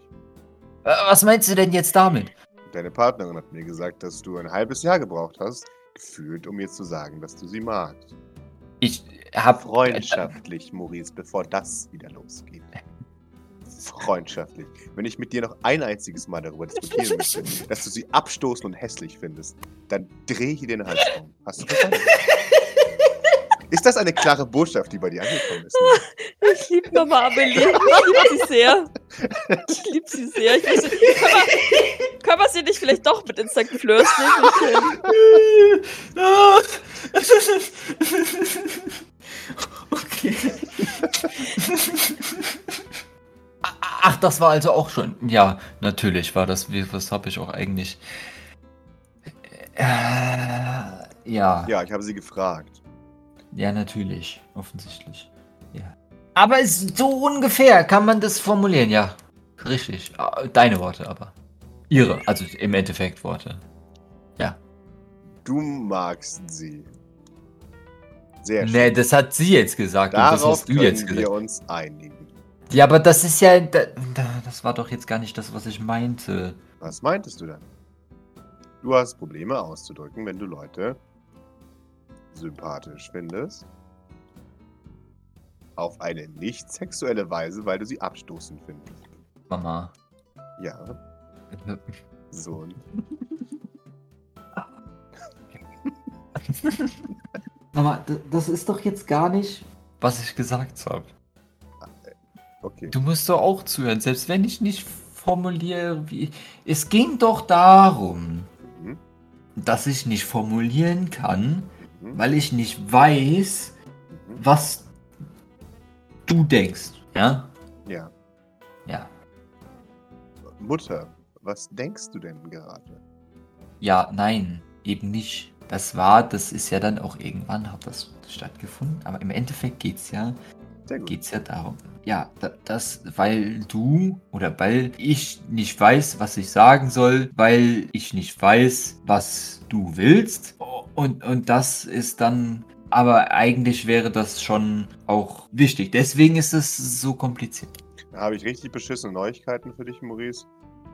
D: Äh, Was meinst du denn jetzt damit?
C: Deine Partnerin hat mir gesagt, dass du ein halbes Jahr gebraucht hast, gefühlt, um mir zu sagen, dass du sie magst.
D: Ich habe
C: Freundschaftlich, Maurice, bevor das wieder losgeht. Freundschaftlich. Wenn ich mit dir noch ein einziges Mal darüber diskutieren möchte, (laughs) dass du sie abstoßend und hässlich findest, dann dreh ich dir den Hals um. Hast du verstanden? Ist das eine klare Botschaft, die bei dir angekommen ist? (laughs)
B: Ich liebe Mama Amelie. Ich liebe sie sehr. Ich liebe sie sehr. Ich weiß, nicht, können, wir, können wir sie nicht vielleicht doch mit ins St. Fleurs nehmen?
D: okay. Ach, das war also auch schon. Ja, natürlich war das. Was habe ich auch eigentlich. Äh, ja. Ja,
C: ich habe sie gefragt.
D: Ja, natürlich. Offensichtlich. Ja. Aber es ist so ungefähr kann man das formulieren, ja. Richtig. Ah, Deine Worte aber. Ihre, also im Endeffekt Worte.
C: Du magst sie. Sehr schön.
D: Nee, das hat sie jetzt gesagt. und das
C: Darauf
D: hast du
C: können
D: jetzt
C: wir
D: gesagt.
C: uns einigen.
D: Ja, aber das ist ja. Da, da- das war doch jetzt gar nicht das, was ich meinte.
C: Was meintest du dann? Du hast Probleme auszudrücken, wenn du Leute sympathisch findest. Auf eine nicht sexuelle Weise, weil du sie abstoßend findest.
D: Mama.
C: Ja, (laughs) Sohn.
D: Mama, das ist doch jetzt gar nicht. Was ich gesagt habe.
C: Okay.
D: Du musst doch auch zuhören, selbst wenn ich nicht formuliere, wie. Es ging doch darum,
C: Mhm.
D: dass ich nicht formulieren kann,
C: Mhm.
D: weil ich nicht weiß, was du denkst. Ja?
C: Ja.
D: Ja.
C: Mutter, was denkst du denn gerade?
D: Ja, nein, eben nicht. Das war, das ist ja dann auch irgendwann hat das stattgefunden, aber im Endeffekt geht's ja geht's ja darum. Ja, da, das, weil du oder weil ich nicht weiß, was ich sagen soll, weil ich nicht weiß, was du willst. Und, und das ist dann, aber eigentlich wäre das schon auch wichtig. Deswegen ist es so kompliziert.
C: Da habe ich richtig beschissene Neuigkeiten für dich, Maurice.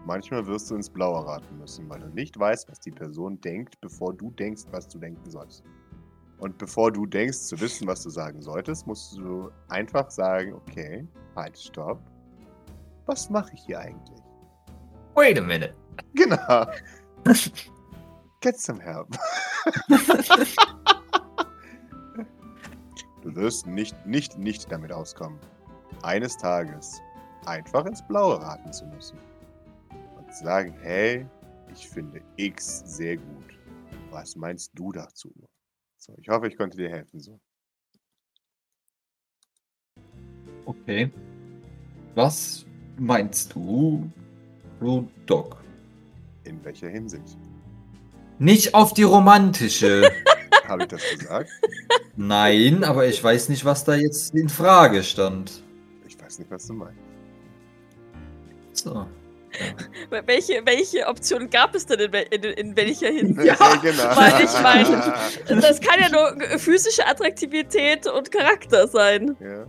C: Manchmal wirst du ins Blaue raten müssen, weil du nicht weißt, was die Person denkt, bevor du denkst, was du denken sollst. Und bevor du denkst, zu wissen, was du sagen solltest, musst du einfach sagen, okay, halt, stopp. Was mache ich hier eigentlich?
D: Wait a minute.
C: Genau. (laughs) Get some help. (laughs) du wirst nicht, nicht, nicht damit auskommen, eines Tages einfach ins Blaue raten zu müssen. Und zu sagen, hey, ich finde X sehr gut. Was meinst du dazu? So, ich hoffe, ich konnte dir helfen. So.
D: Okay. Was meinst du, Blue Dog?
C: In welcher Hinsicht?
D: Nicht auf die romantische. (laughs)
C: Habe ich das gesagt?
D: Nein, aber ich weiß nicht, was da jetzt in Frage stand.
C: Ich weiß nicht, was du meinst.
D: So.
B: Welche, welche Option gab es denn in, in, in welcher Hinsicht?
C: Ja, genau.
B: weil ich meine- (laughs) Das kann ja nur physische Attraktivität und Charakter sein.
C: Ja.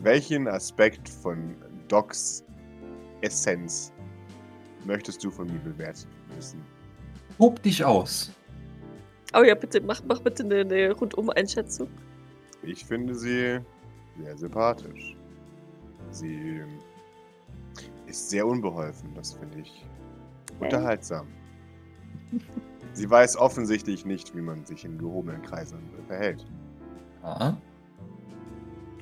C: Welchen Aspekt von Docs Essenz möchtest du von mir bewerten wissen?
D: Hob dich aus.
B: Oh ja, bitte, mach, mach bitte eine, eine Rundum-Einschätzung.
C: Ich finde sie sehr sympathisch. Sie ist sehr unbeholfen, das finde ich unterhaltsam. Sie weiß offensichtlich nicht, wie man sich in gehobenen Kreisen verhält.
D: Ah.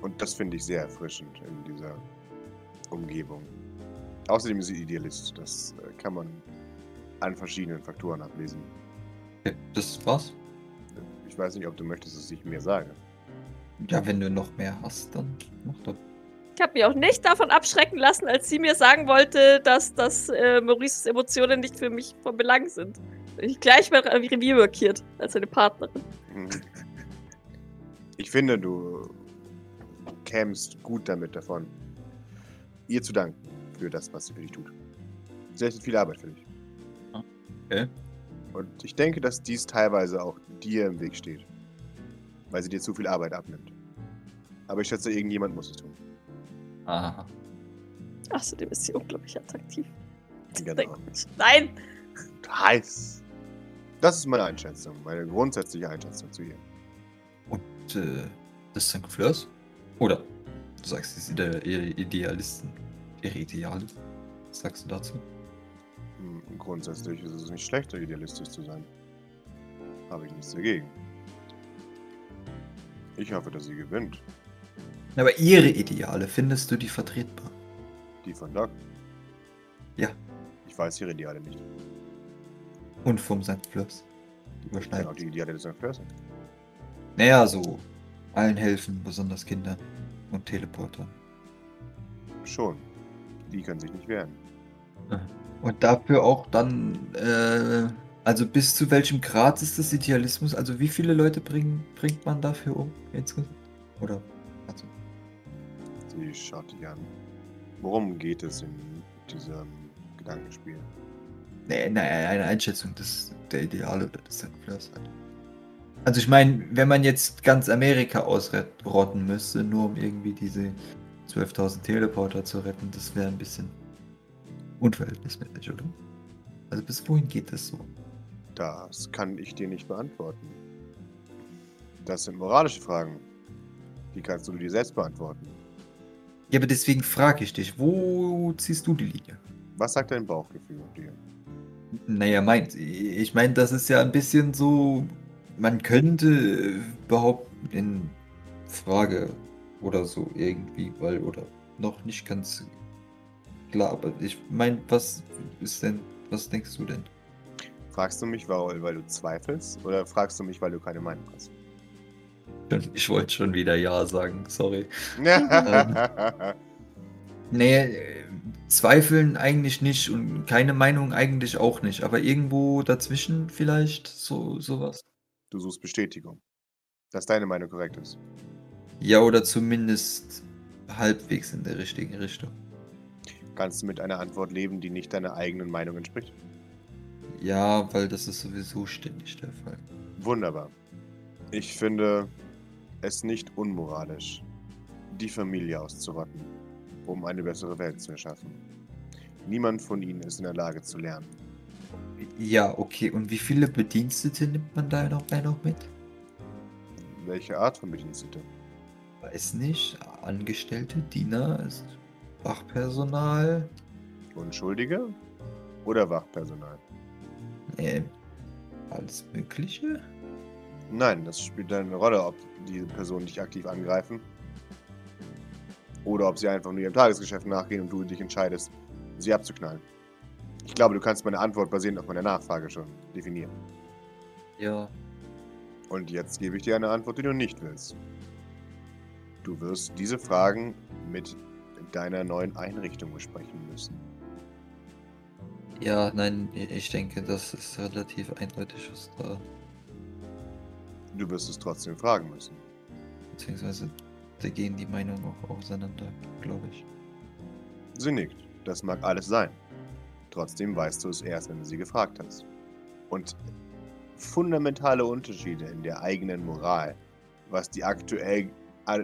C: Und das finde ich sehr erfrischend in dieser Umgebung. Außerdem ist sie Idealist. Das äh, kann man an verschiedenen Faktoren ablesen.
D: Okay, das war's.
C: Ich weiß nicht, ob du möchtest, dass ich mehr sage.
D: Ja, wenn du noch mehr hast, dann mach doch.
B: Ich habe mich auch nicht davon abschrecken lassen, als sie mir sagen wollte, dass, dass äh, Maurices Emotionen nicht für mich von Belang sind. Ich gleich mal Revier markiert als seine Partnerin.
C: Mhm. Ich finde, du kämst gut damit davon, ihr zu danken für das, was sie für dich tut. Leistet viel Arbeit für dich.
D: Okay.
C: Und ich denke, dass dies teilweise auch dir im Weg steht, weil sie dir zu viel Arbeit abnimmt. Aber ich schätze, irgendjemand muss es tun.
D: Aha.
B: Außerdem ist sie unglaublich attraktiv.
C: Genau.
B: Nein!
C: Heiß. Das ist meine Einschätzung, meine grundsätzliche Einschätzung zu ihr.
D: Und äh, das sind Fleurs? Oder du sagst, sie sind ihre Idealisten. Ihre Ideale? Was sagst du dazu?
C: Hm, Grundsätzlich ist es nicht schlechter, idealistisch zu sein. Habe ich nichts dagegen. Ich hoffe, dass sie gewinnt.
D: Aber ihre Ideale, findest du die vertretbar?
C: Die von Doc.
D: Ja.
C: Ich weiß ihre Ideale nicht.
D: Und vom St.
C: Ich kenne
D: überschneiden.
C: auch die Ideale des St. Nicht.
D: Naja, so. Allen helfen, besonders Kindern und Teleportern.
C: Schon. Die können sich nicht wehren.
D: Und dafür auch dann, äh, also bis zu welchem Grad ist das Idealismus? Also wie viele Leute bringen, bringt man dafür um insgesamt? Oder? Also,
C: Sie schaut dich an. Worum geht es in diesem Gedankenspiel?
D: nee, nee, eine Einschätzung des, der Ideale oder des St. Fleurs halt. Also ich meine, wenn man jetzt ganz Amerika ausrotten müsste, nur um irgendwie diese 12.000 Teleporter zu retten, das wäre ein bisschen unverhältnismäßig, oder? Also bis wohin geht das so?
C: Das kann ich dir nicht beantworten. Das sind moralische Fragen. Die kannst du dir selbst beantworten.
D: Ja, aber deswegen frage ich dich, wo ziehst du die Linie?
C: Was sagt dein Bauchgefühl dir?
D: Naja, meint, ich meine, das ist ja ein bisschen so, man könnte behaupten, in Frage oder so irgendwie, weil, oder noch nicht ganz klar, aber ich meine, was ist denn, was denkst du denn?
C: Fragst du mich, weil, weil du zweifelst? Oder fragst du mich, weil du keine Meinung hast?
D: Ich wollte schon wieder Ja sagen, sorry.
C: Ähm.
D: Nee, äh, zweifeln eigentlich nicht und keine Meinung eigentlich auch nicht, aber irgendwo dazwischen vielleicht so sowas.
C: du suchst Bestätigung. Dass deine Meinung korrekt ist.
D: Ja, oder zumindest halbwegs in der richtigen Richtung.
C: Kannst du mit einer Antwort leben, die nicht deiner eigenen Meinung entspricht?
D: Ja, weil das ist sowieso ständig der Fall.
C: Wunderbar. Ich finde es nicht unmoralisch, die Familie auszurotten, um eine bessere Welt zu erschaffen. Niemand von ihnen ist in der Lage zu lernen.
D: Ja, okay. Und wie viele Bedienstete nimmt man da noch, noch mit?
C: Welche Art von Bedienstete?
D: Weiß nicht. Angestellte, Diener, ist Wachpersonal.
C: Unschuldige oder Wachpersonal?
D: Nee, alles Mögliche.
C: Nein, das spielt eine Rolle, ob diese Personen dich aktiv angreifen oder ob sie einfach nur ihrem Tagesgeschäft nachgehen und du dich entscheidest, sie abzuknallen. Ich glaube, du kannst meine Antwort basierend auf meiner Nachfrage schon definieren.
D: Ja.
C: Und jetzt gebe ich dir eine Antwort, die du nicht willst. Du wirst diese Fragen mit deiner neuen Einrichtung besprechen müssen.
D: Ja, nein, ich denke, das ist relativ eindeutig, was da.
C: Du wirst es trotzdem fragen müssen.
D: Beziehungsweise, da gehen die Meinungen auch auseinander, glaube ich.
C: Sie nickt. Das mag alles sein. Trotzdem weißt du es erst, wenn du sie gefragt hast. Und fundamentale Unterschiede in der eigenen Moral, was die aktuell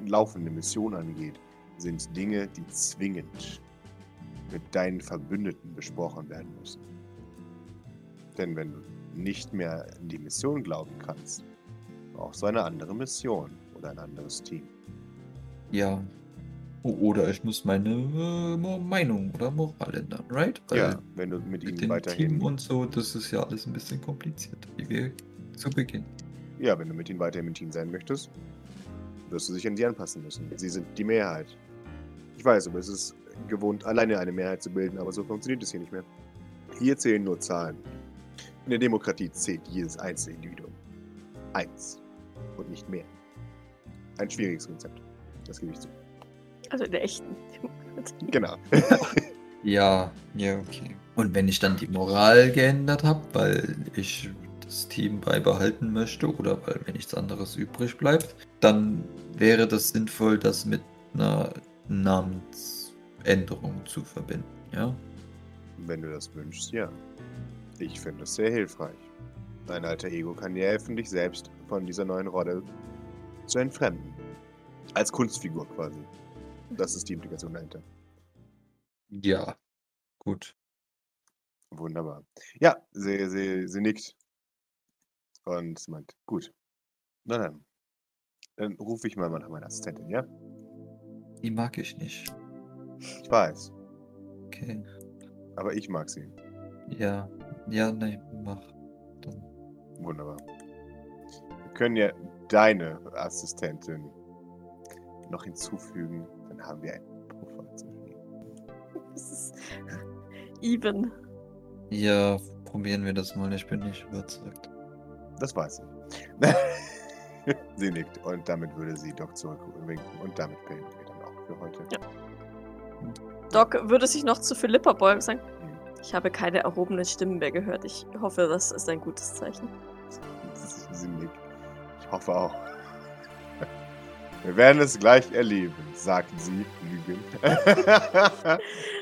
C: laufende Mission angeht, sind Dinge, die zwingend mit deinen Verbündeten besprochen werden müssen. Denn wenn du nicht mehr an die Mission glauben kannst, brauchst du eine andere Mission oder ein anderes Team.
D: Ja. Oder ich muss meine äh, Meinung oder Moral ändern, right?
C: Ja, wenn du mit
D: mit
C: ihnen
D: dem
C: weiterhin.
D: Team und so, das ist ja alles ein bisschen kompliziert, wie wir zu Beginn.
C: Ja, wenn du mit ihnen weiterhin im Team sein möchtest, wirst du dich an sie anpassen müssen. Sie sind die Mehrheit. Ich weiß, aber es ist gewohnt, alleine eine Mehrheit zu bilden, aber so funktioniert es hier nicht mehr. Hier zählen nur Zahlen. In der Demokratie zählt jedes einzelne Individuum. Eins. Und nicht mehr. Ein schwieriges Konzept. Das gebe ich zu.
B: Also in der echten Demokratie.
C: Genau. (laughs)
D: Ja, ja, okay. Und wenn ich dann die Moral geändert habe, weil ich das Team beibehalten möchte oder weil mir nichts anderes übrig bleibt, dann wäre das sinnvoll, das mit einer Namensänderung zu verbinden, ja?
C: Wenn du das wünschst, ja. Ich finde das sehr hilfreich. Dein alter Ego kann dir helfen, dich selbst von dieser neuen Rolle zu entfremden. Als Kunstfigur quasi. Das ist die Implikation dahinter.
D: Ja. Gut.
C: Wunderbar. Ja, sie, sie, sie nickt. Und meint, gut. Na dann. Dann rufe ich mal nach meiner Assistentin, ja?
D: Die mag ich nicht.
C: Ich weiß.
D: Okay.
C: Aber ich mag sie.
D: Ja. Ja, nee, mach. Dann.
C: Wunderbar. Wir können ja deine Assistentin noch hinzufügen. Dann haben wir einen Puffer zwischen ihnen. (laughs)
B: Das ist even.
D: Ja, probieren wir das mal. Ich bin nicht überzeugt.
C: Das weiß ich. (laughs) sie nickt und damit würde sie Doc zurückwinken und damit beenden wir dann auch für heute.
B: Ja. Doc würde sich noch zu Philippa beugen und sagen,
C: Hm.
B: ich habe keine erhobenen Stimmen mehr gehört. Ich hoffe, das ist ein gutes Zeichen.
C: Sie nickt. Ich hoffe auch. Wir werden es gleich erleben, sagt sie lügend.
B: Ah, (laughs)